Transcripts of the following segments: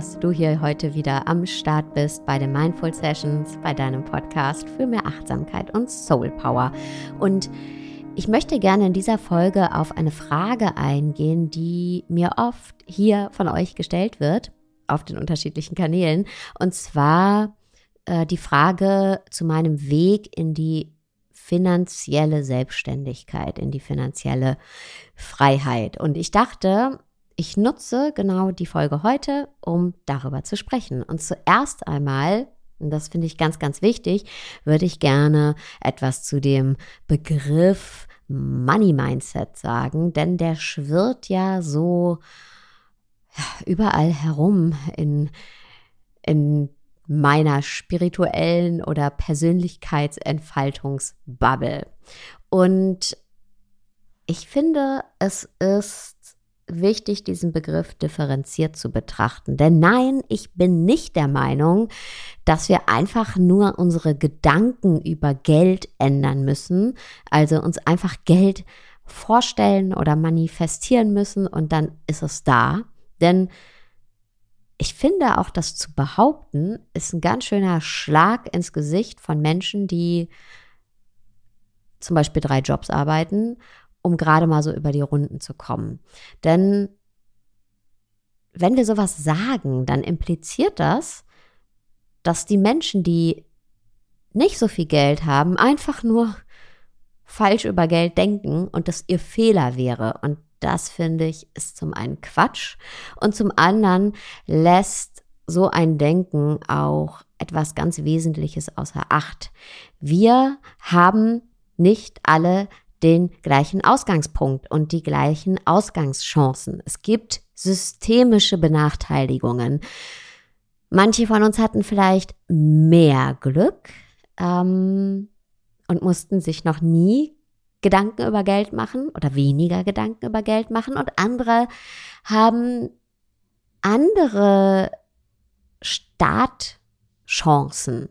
Dass du hier heute wieder am Start bist bei den Mindful Sessions, bei deinem Podcast für mehr Achtsamkeit und Soul Power. Und ich möchte gerne in dieser Folge auf eine Frage eingehen, die mir oft hier von euch gestellt wird, auf den unterschiedlichen Kanälen. Und zwar äh, die Frage zu meinem Weg in die finanzielle Selbstständigkeit, in die finanzielle Freiheit. Und ich dachte, ich nutze genau die Folge heute, um darüber zu sprechen. Und zuerst einmal, und das finde ich ganz, ganz wichtig, würde ich gerne etwas zu dem Begriff Money Mindset sagen, denn der schwirrt ja so überall herum in, in meiner spirituellen oder Persönlichkeitsentfaltungsbubble. Und ich finde, es ist wichtig, diesen Begriff differenziert zu betrachten. Denn nein, ich bin nicht der Meinung, dass wir einfach nur unsere Gedanken über Geld ändern müssen, also uns einfach Geld vorstellen oder manifestieren müssen und dann ist es da. Denn ich finde auch das zu behaupten, ist ein ganz schöner Schlag ins Gesicht von Menschen, die zum Beispiel drei Jobs arbeiten um gerade mal so über die Runden zu kommen. Denn wenn wir sowas sagen, dann impliziert das, dass die Menschen, die nicht so viel Geld haben, einfach nur falsch über Geld denken und das ihr Fehler wäre. Und das finde ich ist zum einen Quatsch und zum anderen lässt so ein Denken auch etwas ganz Wesentliches außer Acht. Wir haben nicht alle den gleichen Ausgangspunkt und die gleichen Ausgangschancen. Es gibt systemische Benachteiligungen. Manche von uns hatten vielleicht mehr Glück ähm, und mussten sich noch nie Gedanken über Geld machen oder weniger Gedanken über Geld machen und andere haben andere Startchancen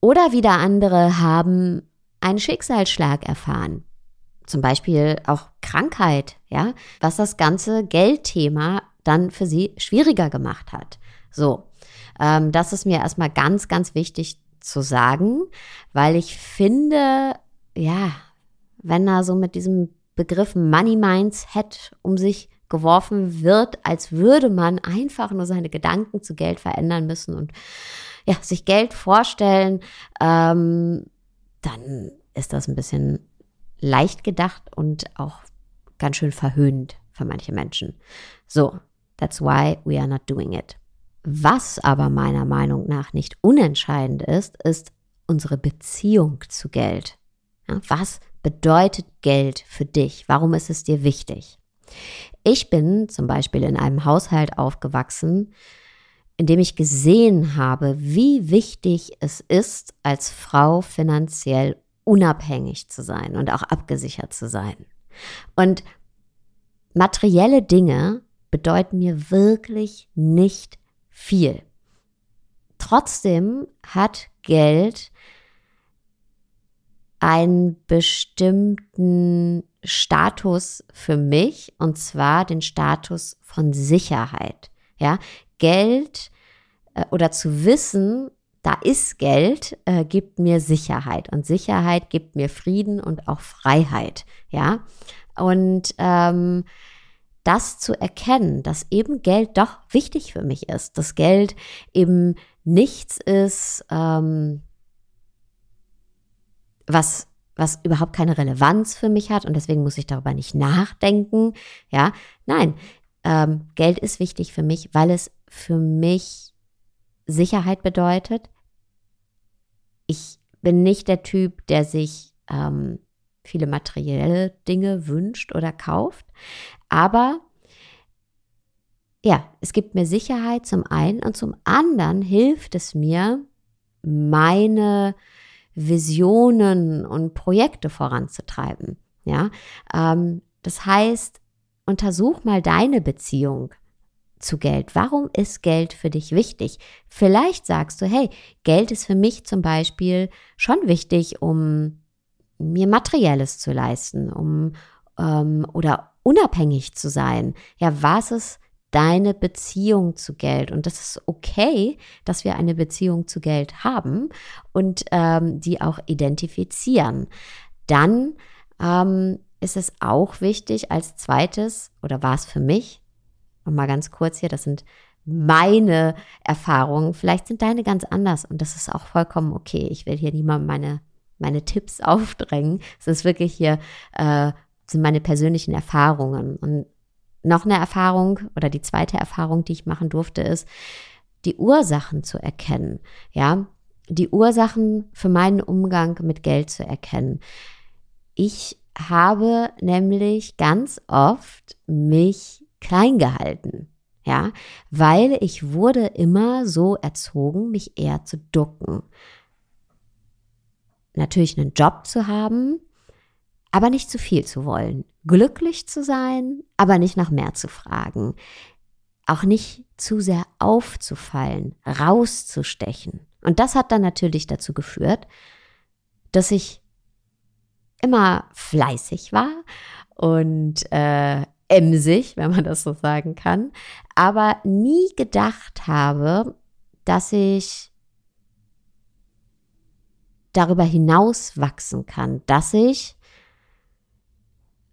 oder wieder andere haben einen Schicksalsschlag erfahren zum Beispiel auch Krankheit, ja, was das ganze Geldthema dann für sie schwieriger gemacht hat. So, ähm, das ist mir erstmal ganz, ganz wichtig zu sagen, weil ich finde, ja, wenn da so mit diesem Begriff Money Mindset um sich geworfen wird, als würde man einfach nur seine Gedanken zu Geld verändern müssen und ja, sich Geld vorstellen, ähm, dann ist das ein bisschen leicht gedacht und auch ganz schön verhöhnt für manche Menschen. So, that's why we are not doing it. Was aber meiner Meinung nach nicht unentscheidend ist, ist unsere Beziehung zu Geld. Was bedeutet Geld für dich? Warum ist es dir wichtig? Ich bin zum Beispiel in einem Haushalt aufgewachsen, in dem ich gesehen habe, wie wichtig es ist, als Frau finanziell unabhängig zu sein und auch abgesichert zu sein. Und materielle Dinge bedeuten mir wirklich nicht viel. Trotzdem hat Geld einen bestimmten Status für mich und zwar den Status von Sicherheit. Ja, Geld äh, oder zu wissen, da ist Geld, äh, gibt mir Sicherheit und Sicherheit gibt mir Frieden und auch Freiheit, ja. Und ähm, das zu erkennen, dass eben Geld doch wichtig für mich ist, dass Geld eben nichts ist, ähm, was was überhaupt keine Relevanz für mich hat und deswegen muss ich darüber nicht nachdenken. Ja, nein, ähm, Geld ist wichtig für mich, weil es für mich Sicherheit bedeutet. Ich bin nicht der Typ, der sich ähm, viele materielle Dinge wünscht oder kauft, aber ja, es gibt mir Sicherheit zum einen und zum anderen hilft es mir, meine Visionen und Projekte voranzutreiben. Ja, ähm, das heißt, untersuch mal deine Beziehung zu Geld? Warum ist Geld für dich wichtig? Vielleicht sagst du, hey, Geld ist für mich zum Beispiel schon wichtig, um mir Materielles zu leisten, um ähm, oder unabhängig zu sein. Ja, was ist deine Beziehung zu Geld. Und das ist okay, dass wir eine Beziehung zu Geld haben und ähm, die auch identifizieren. Dann ähm, ist es auch wichtig als zweites, oder war es für mich, nochmal ganz kurz hier, das sind meine Erfahrungen, vielleicht sind deine ganz anders und das ist auch vollkommen okay. Ich will hier niemandem meine, meine Tipps aufdrängen. Es ist wirklich hier, äh, sind meine persönlichen Erfahrungen. Und noch eine Erfahrung oder die zweite Erfahrung, die ich machen durfte, ist, die Ursachen zu erkennen. Ja, die Ursachen für meinen Umgang mit Geld zu erkennen. Ich habe nämlich ganz oft mich klein gehalten. Ja, weil ich wurde immer so erzogen, mich eher zu ducken. Natürlich einen Job zu haben, aber nicht zu viel zu wollen. Glücklich zu sein, aber nicht nach mehr zu fragen. Auch nicht zu sehr aufzufallen, rauszustechen. Und das hat dann natürlich dazu geführt, dass ich immer fleißig war und äh, emsig, wenn man das so sagen kann, aber nie gedacht habe, dass ich darüber hinaus wachsen kann, dass ich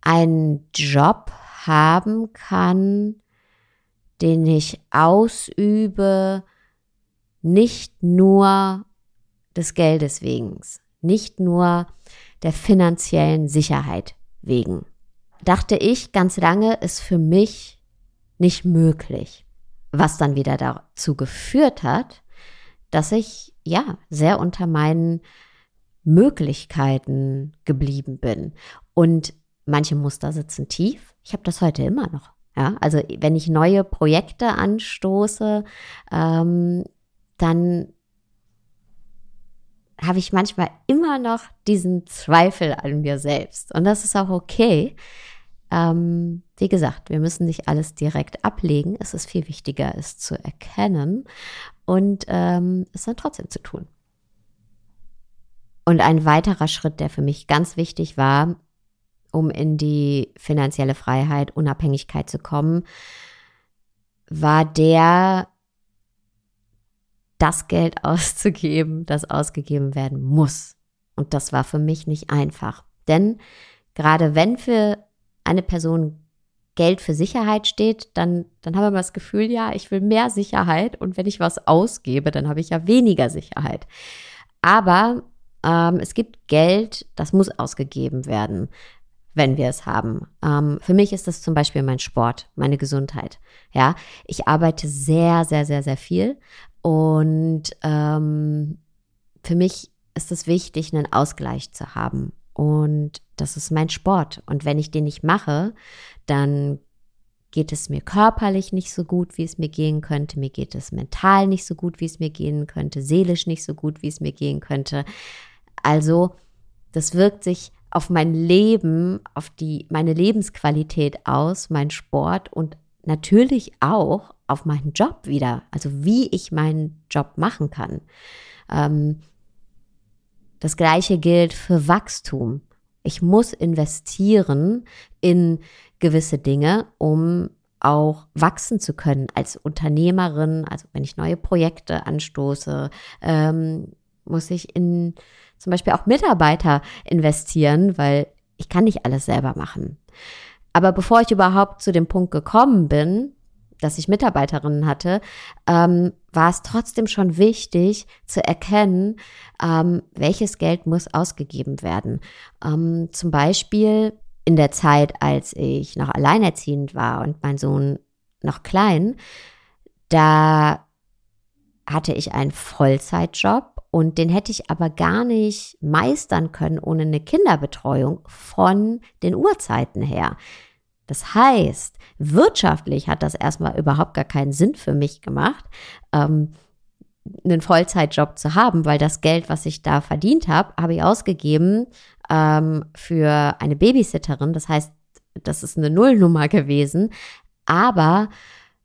einen Job haben kann, den ich ausübe, nicht nur des Geldes wegen, nicht nur der finanziellen Sicherheit wegen. Dachte ich ganz lange, ist für mich nicht möglich. Was dann wieder dazu geführt hat, dass ich ja sehr unter meinen Möglichkeiten geblieben bin. Und manche Muster sitzen tief. Ich habe das heute immer noch. Ja, also wenn ich neue Projekte anstoße, ähm, dann habe ich manchmal immer noch diesen Zweifel an mir selbst. Und das ist auch okay. Ähm, wie gesagt, wir müssen nicht alles direkt ablegen. Es ist viel wichtiger, es zu erkennen und ähm, es dann trotzdem zu tun. Und ein weiterer Schritt, der für mich ganz wichtig war, um in die finanzielle Freiheit, Unabhängigkeit zu kommen, war der, das Geld auszugeben, das ausgegeben werden muss. Und das war für mich nicht einfach. Denn gerade wenn für eine Person Geld für Sicherheit steht, dann, dann haben wir das Gefühl, ja, ich will mehr Sicherheit und wenn ich was ausgebe, dann habe ich ja weniger Sicherheit. Aber ähm, es gibt Geld, das muss ausgegeben werden, wenn wir es haben. Ähm, für mich ist das zum Beispiel mein Sport, meine Gesundheit. Ja, ich arbeite sehr, sehr, sehr, sehr viel und ähm, für mich ist es wichtig, einen Ausgleich zu haben. Und das ist mein Sport. Und wenn ich den nicht mache, dann geht es mir körperlich nicht so gut, wie es mir gehen könnte. Mir geht es mental nicht so gut, wie es mir gehen könnte. Seelisch nicht so gut, wie es mir gehen könnte. Also, das wirkt sich auf mein Leben, auf die, meine Lebensqualität aus, mein Sport und natürlich auch auf meinen Job wieder, also wie ich meinen Job machen kann. Ähm, das gleiche gilt für Wachstum. Ich muss investieren in gewisse Dinge, um auch wachsen zu können als Unternehmerin. Also wenn ich neue Projekte anstoße, ähm, muss ich in zum Beispiel auch Mitarbeiter investieren, weil ich kann nicht alles selber machen. Aber bevor ich überhaupt zu dem Punkt gekommen bin, dass ich Mitarbeiterinnen hatte, ähm, war es trotzdem schon wichtig zu erkennen, ähm, welches Geld muss ausgegeben werden. Ähm, zum Beispiel in der Zeit, als ich noch alleinerziehend war und mein Sohn noch klein, da hatte ich einen Vollzeitjob und den hätte ich aber gar nicht meistern können ohne eine Kinderbetreuung von den Uhrzeiten her. Das heißt, wirtschaftlich hat das erstmal überhaupt gar keinen Sinn für mich gemacht, ähm, einen Vollzeitjob zu haben, weil das Geld, was ich da verdient habe, habe ich ausgegeben ähm, für eine Babysitterin. Das heißt, das ist eine Nullnummer gewesen. Aber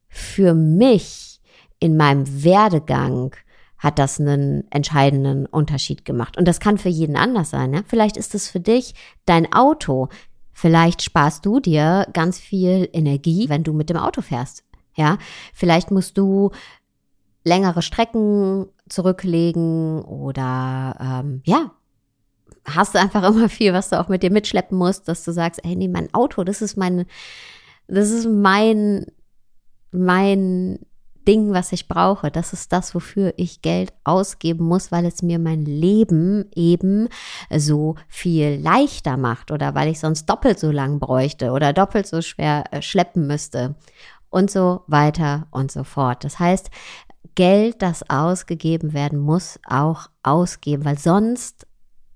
für mich in meinem Werdegang hat das einen entscheidenden Unterschied gemacht. Und das kann für jeden anders sein. Ne? Vielleicht ist es für dich dein Auto. Vielleicht sparst du dir ganz viel Energie, wenn du mit dem Auto fährst. Ja, vielleicht musst du längere Strecken zurücklegen oder ähm, ja, hast du einfach immer viel, was du auch mit dir mitschleppen musst, dass du sagst, hey, nee, mein Auto, das ist mein, das ist mein, mein Ding, was ich brauche. Das ist das, wofür ich Geld ausgeben muss, weil es mir mein Leben eben so viel leichter macht oder weil ich sonst doppelt so lang bräuchte oder doppelt so schwer äh, schleppen müsste und so weiter und so fort. Das heißt, Geld, das ausgegeben werden muss, auch ausgeben, weil sonst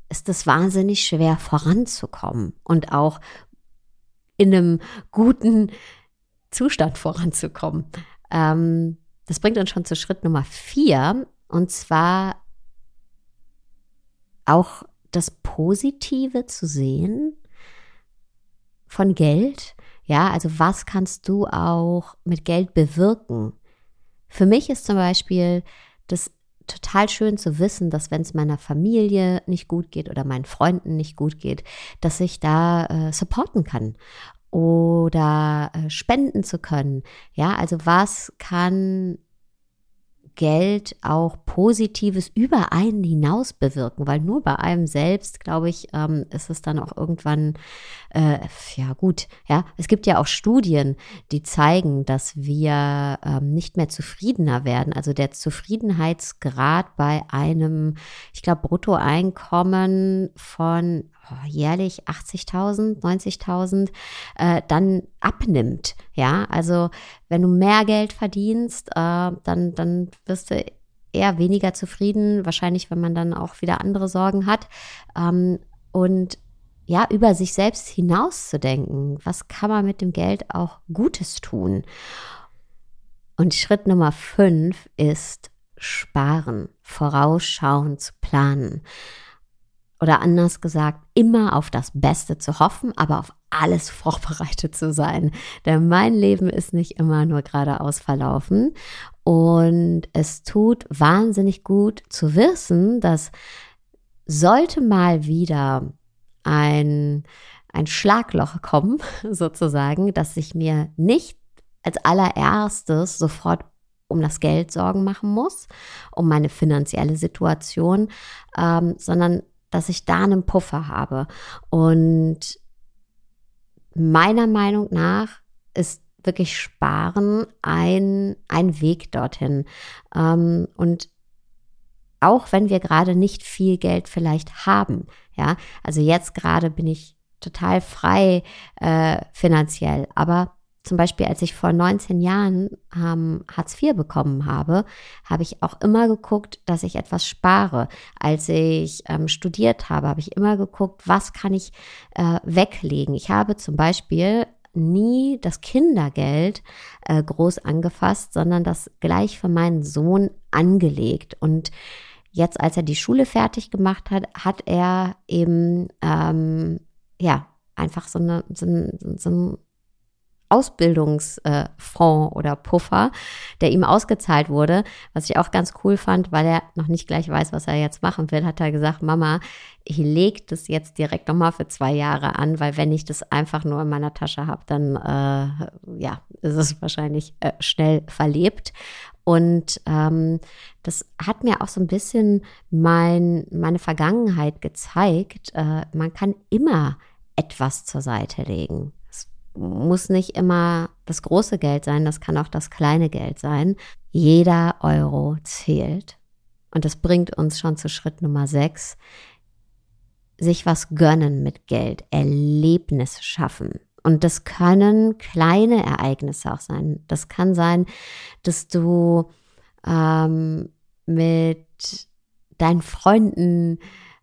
ist es wahnsinnig schwer voranzukommen und auch in einem guten Zustand voranzukommen. Ähm, das bringt uns schon zu Schritt Nummer vier und zwar auch das Positive zu sehen von Geld. Ja, also was kannst du auch mit Geld bewirken? Für mich ist zum Beispiel das total schön zu wissen, dass wenn es meiner Familie nicht gut geht oder meinen Freunden nicht gut geht, dass ich da äh, supporten kann oder äh, spenden zu können. Ja, also was kann Geld auch Positives über einen hinaus bewirken, weil nur bei einem selbst, glaube ich, ähm, ist es dann auch irgendwann, äh, ja gut, ja, es gibt ja auch Studien, die zeigen, dass wir ähm, nicht mehr zufriedener werden. Also der Zufriedenheitsgrad bei einem, ich glaube, Bruttoeinkommen von jährlich 80.000, 90.000, äh, dann abnimmt. Ja, also wenn du mehr Geld verdienst, äh, dann, dann wirst du eher weniger zufrieden, wahrscheinlich, wenn man dann auch wieder andere Sorgen hat. Ähm, und ja, über sich selbst hinauszudenken, was kann man mit dem Geld auch Gutes tun? Und Schritt Nummer fünf ist sparen, vorausschauen, zu planen oder anders gesagt, immer auf das Beste zu hoffen, aber auf alles vorbereitet zu sein. Denn mein Leben ist nicht immer nur geradeaus verlaufen. Und es tut wahnsinnig gut zu wissen, dass sollte mal wieder ein, ein Schlagloch kommen, sozusagen, dass ich mir nicht als allererstes sofort um das Geld Sorgen machen muss, um meine finanzielle Situation, ähm, sondern dass ich da einen Puffer habe. Und meiner Meinung nach ist wirklich Sparen ein, ein Weg dorthin. Ähm, und auch wenn wir gerade nicht viel Geld vielleicht haben, ja, also jetzt gerade bin ich total frei äh, finanziell, aber zum Beispiel, als ich vor 19 Jahren ähm, Hartz IV bekommen habe, habe ich auch immer geguckt, dass ich etwas spare. Als ich ähm, studiert habe, habe ich immer geguckt, was kann ich äh, weglegen. Ich habe zum Beispiel nie das Kindergeld äh, groß angefasst, sondern das gleich für meinen Sohn angelegt. Und jetzt, als er die Schule fertig gemacht hat, hat er eben ähm, ja einfach so, eine, so, ein, so ein Ausbildungsfonds oder Puffer, der ihm ausgezahlt wurde, was ich auch ganz cool fand, weil er noch nicht gleich weiß, was er jetzt machen will, hat er gesagt, Mama, ich lege das jetzt direkt nochmal für zwei Jahre an, weil wenn ich das einfach nur in meiner Tasche habe, dann äh, ja, ist es wahrscheinlich äh, schnell verlebt. Und ähm, das hat mir auch so ein bisschen mein, meine Vergangenheit gezeigt. Äh, man kann immer etwas zur Seite legen muss nicht immer das große Geld sein, das kann auch das kleine Geld sein. Jeder Euro zählt. Und das bringt uns schon zu Schritt Nummer sechs. Sich was gönnen mit Geld, Erlebnisse schaffen. Und das können kleine Ereignisse auch sein. Das kann sein, dass du ähm, mit deinen Freunden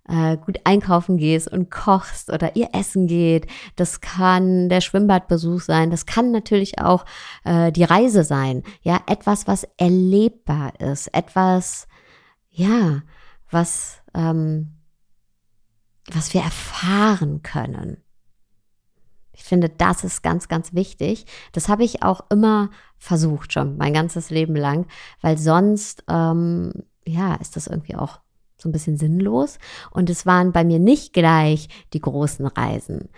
äh, gut einkaufen gehst und kochst oder ihr essen geht. Das kann der Schwimmbadbesuch sein. Das kann natürlich auch äh, die Reise sein. Ja, etwas, was erlebbar ist. Etwas, ja, was, ähm, was wir erfahren können. Ich finde, das ist ganz, ganz wichtig. Das habe ich auch immer versucht, schon mein ganzes Leben lang, weil sonst, ähm, ja, ist das irgendwie auch so ein bisschen sinnlos. Und es waren bei mir nicht gleich die großen Reisen.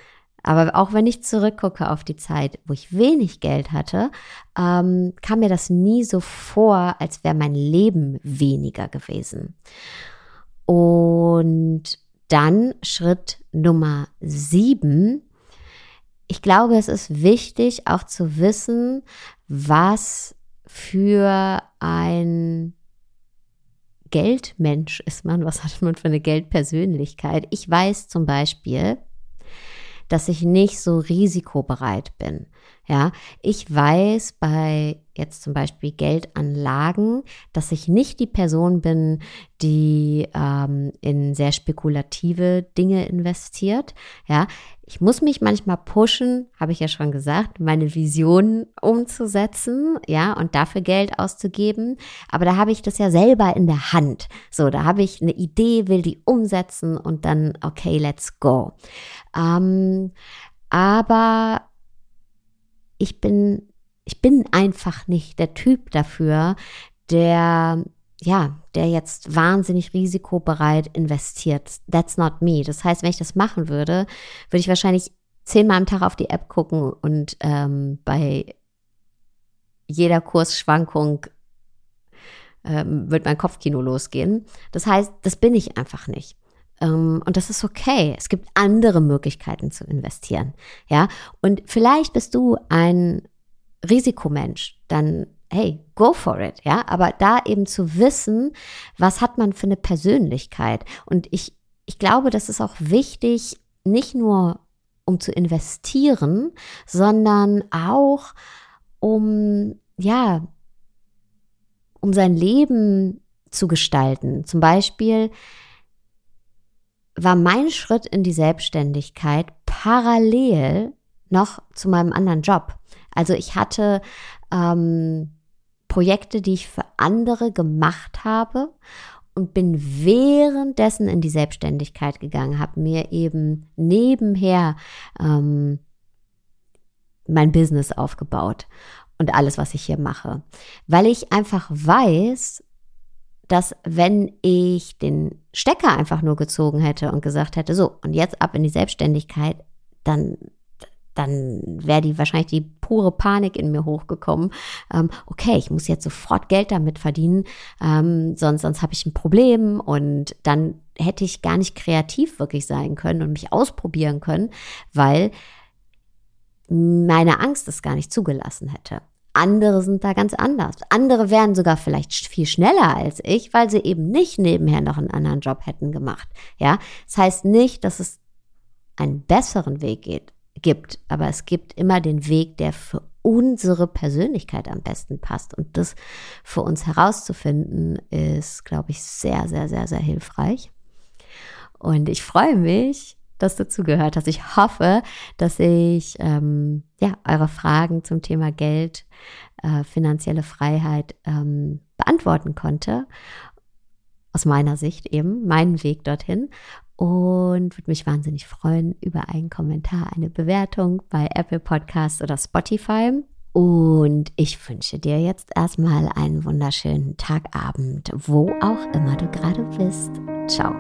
Aber auch wenn ich zurückgucke auf die Zeit, wo ich wenig Geld hatte, ähm, kam mir das nie so vor, als wäre mein Leben weniger gewesen. Und dann Schritt Nummer sieben. Ich glaube, es ist wichtig auch zu wissen, was für ein Geldmensch ist man, was hat man für eine Geldpersönlichkeit. Ich weiß zum Beispiel, dass ich nicht so risikobereit bin. Ja, ich weiß bei jetzt zum Beispiel Geldanlagen, dass ich nicht die Person bin, die ähm, in sehr spekulative Dinge investiert. Ja, ich muss mich manchmal pushen, habe ich ja schon gesagt, meine Visionen umzusetzen, ja, und dafür Geld auszugeben. Aber da habe ich das ja selber in der Hand. So, da habe ich eine Idee, will die umsetzen und dann, okay, let's go. Ähm, aber ich bin, ich bin einfach nicht der Typ dafür, der, ja, der jetzt wahnsinnig risikobereit investiert. That's not me. Das heißt, wenn ich das machen würde, würde ich wahrscheinlich zehnmal am Tag auf die App gucken und ähm, bei jeder Kursschwankung ähm, wird mein Kopfkino losgehen. Das heißt, das bin ich einfach nicht. Ähm, und das ist okay. Es gibt andere Möglichkeiten zu investieren. Ja, und vielleicht bist du ein Risikomensch, dann hey, go for it, ja, aber da eben zu wissen, was hat man für eine Persönlichkeit und ich ich glaube, das ist auch wichtig, nicht nur um zu investieren, sondern auch um ja, um sein Leben zu gestalten. Zum Beispiel war mein Schritt in die Selbstständigkeit parallel noch zu meinem anderen Job. Also ich hatte ähm, Projekte, die ich für andere gemacht habe und bin währenddessen in die Selbstständigkeit gegangen, habe mir eben nebenher ähm, mein Business aufgebaut und alles, was ich hier mache, weil ich einfach weiß, dass wenn ich den Stecker einfach nur gezogen hätte und gesagt hätte, so, und jetzt ab in die Selbstständigkeit, dann, dann wäre die wahrscheinlich die pure Panik in mir hochgekommen. Ähm, okay, ich muss jetzt sofort Geld damit verdienen, ähm, sonst, sonst habe ich ein Problem und dann hätte ich gar nicht kreativ wirklich sein können und mich ausprobieren können, weil meine Angst es gar nicht zugelassen hätte. Andere sind da ganz anders. Andere wären sogar vielleicht viel schneller als ich, weil sie eben nicht nebenher noch einen anderen Job hätten gemacht. Ja, das heißt nicht, dass es einen besseren Weg geht, gibt, aber es gibt immer den Weg, der für unsere Persönlichkeit am besten passt. Und das für uns herauszufinden, ist, glaube ich, sehr, sehr, sehr, sehr hilfreich. Und ich freue mich, dass du zugehört hast. Ich hoffe, dass ich ähm, ja, eure Fragen zum Thema Geld, äh, finanzielle Freiheit ähm, beantworten konnte. Aus meiner Sicht eben, meinen Weg dorthin. Und würde mich wahnsinnig freuen über einen Kommentar, eine Bewertung bei Apple Podcasts oder Spotify. Und ich wünsche dir jetzt erstmal einen wunderschönen Tagabend, wo auch immer du gerade bist. Ciao.